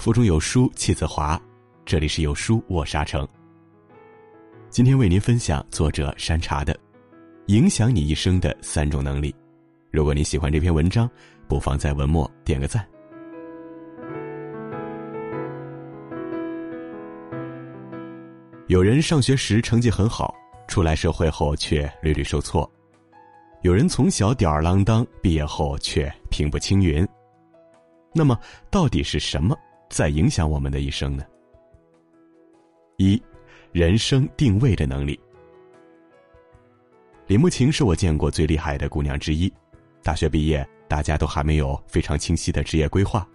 腹中有书气自华。这里是有书我沙城。今天为您分享作者山茶的《影响你一生的三种能力》。如果你喜欢这篇文章，不妨在文末点个赞。有人上学时成绩很好，出来社会后却屡屡受挫；有人从小吊儿郎当，毕业后却平步青云。那么，到底是什么在影响我们的一生呢？一，人生定位的能力。李慕晴是我见过最厉害的姑娘之一，大学毕业，大家都还没有非常清晰的职业规划，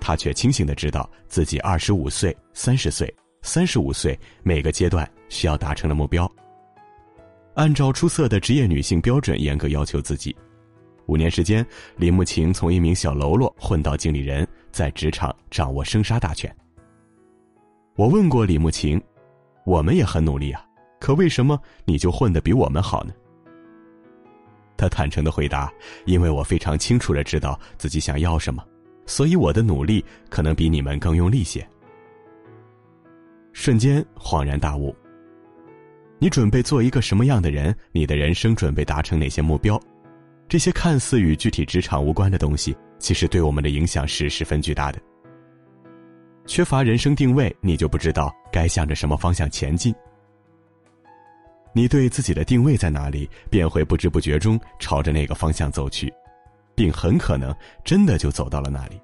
她却清醒的知道自己二十五岁、三十岁。三十五岁，每个阶段需要达成的目标。按照出色的职业女性标准，严格要求自己。五年时间，李慕晴从一名小喽啰混到经理人，在职场掌握生杀大权。我问过李慕晴：“我们也很努力啊，可为什么你就混得比我们好呢？”他坦诚的回答：“因为我非常清楚的知道自己想要什么，所以我的努力可能比你们更用力些。”瞬间恍然大悟。你准备做一个什么样的人？你的人生准备达成哪些目标？这些看似与具体职场无关的东西，其实对我们的影响是十分巨大的。缺乏人生定位，你就不知道该向着什么方向前进。你对自己的定位在哪里，便会不知不觉中朝着那个方向走去，并很可能真的就走到了那里。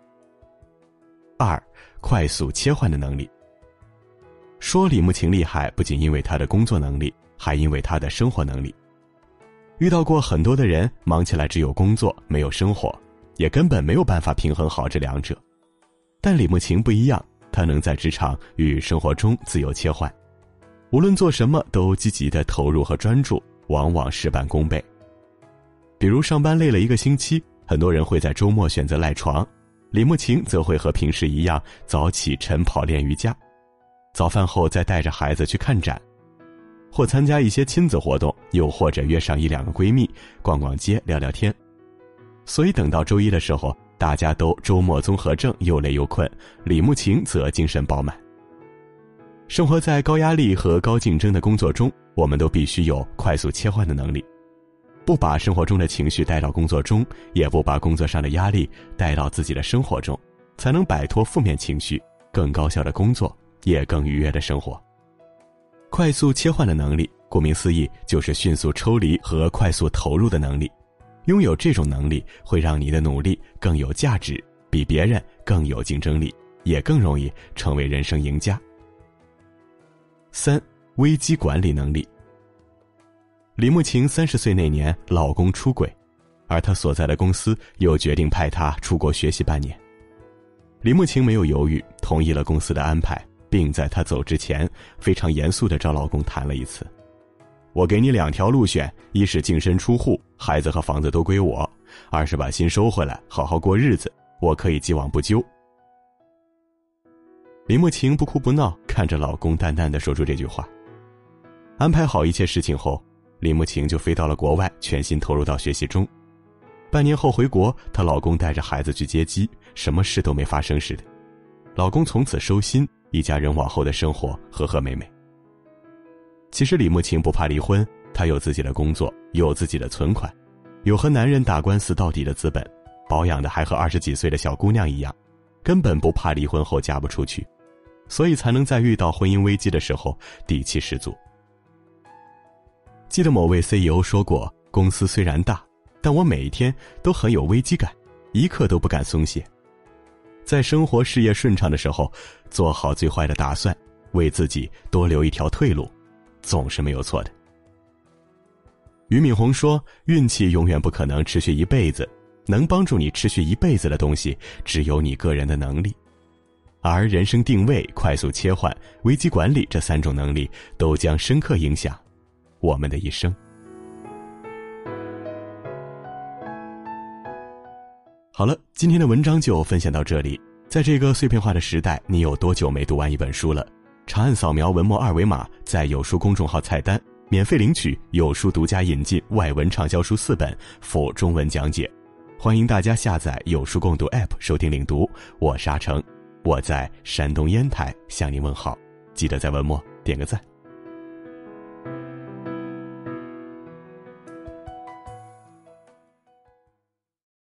二，快速切换的能力。说李慕晴厉害，不仅因为她的工作能力，还因为她的生活能力。遇到过很多的人，忙起来只有工作没有生活，也根本没有办法平衡好这两者。但李慕晴不一样，她能在职场与生活中自由切换，无论做什么都积极的投入和专注，往往事半功倍。比如上班累了一个星期，很多人会在周末选择赖床，李慕晴则会和平时一样早起晨跑练瑜伽。早饭后再带着孩子去看展，或参加一些亲子活动，又或者约上一两个闺蜜逛逛街、聊聊天。所以等到周一的时候，大家都周末综合症，又累又困，李慕晴则精神饱满。生活在高压力和高竞争的工作中，我们都必须有快速切换的能力，不把生活中的情绪带到工作中，也不把工作上的压力带到自己的生活中，才能摆脱负面情绪，更高效的工作。也更愉悦的生活。快速切换的能力，顾名思义，就是迅速抽离和快速投入的能力。拥有这种能力，会让你的努力更有价值，比别人更有竞争力，也更容易成为人生赢家。三、危机管理能力。李慕晴三十岁那年，老公出轨，而她所在的公司又决定派她出国学习半年。李慕晴没有犹豫，同意了公司的安排。并在她走之前，非常严肃的找老公谈了一次。我给你两条路选：一是净身出户，孩子和房子都归我；二是把心收回来，好好过日子，我可以既往不咎。林慕晴不哭不闹，看着老公淡淡的说出这句话。安排好一切事情后，林慕晴就飞到了国外，全心投入到学习中。半年后回国，她老公带着孩子去接机，什么事都没发生似的。老公从此收心。一家人往后的生活和和美美。其实李慕晴不怕离婚，她有自己的工作，有自己的存款，有和男人打官司到底的资本，保养的还和二十几岁的小姑娘一样，根本不怕离婚后嫁不出去，所以才能在遇到婚姻危机的时候底气十足。记得某位 CEO 说过：“公司虽然大，但我每一天都很有危机感，一刻都不敢松懈。”在生活事业顺畅的时候，做好最坏的打算，为自己多留一条退路，总是没有错的。俞敏洪说：“运气永远不可能持续一辈子，能帮助你持续一辈子的东西，只有你个人的能力。而人生定位、快速切换、危机管理这三种能力，都将深刻影响我们的一生。”好了，今天的文章就分享到这里。在这个碎片化的时代，你有多久没读完一本书了？长按扫描文末二维码，在有书公众号菜单免费领取有书独家引进外文畅销书四本，附中文讲解。欢迎大家下载有书共读 APP 收听领读。我是阿成，我在山东烟台向您问好，记得在文末点个赞。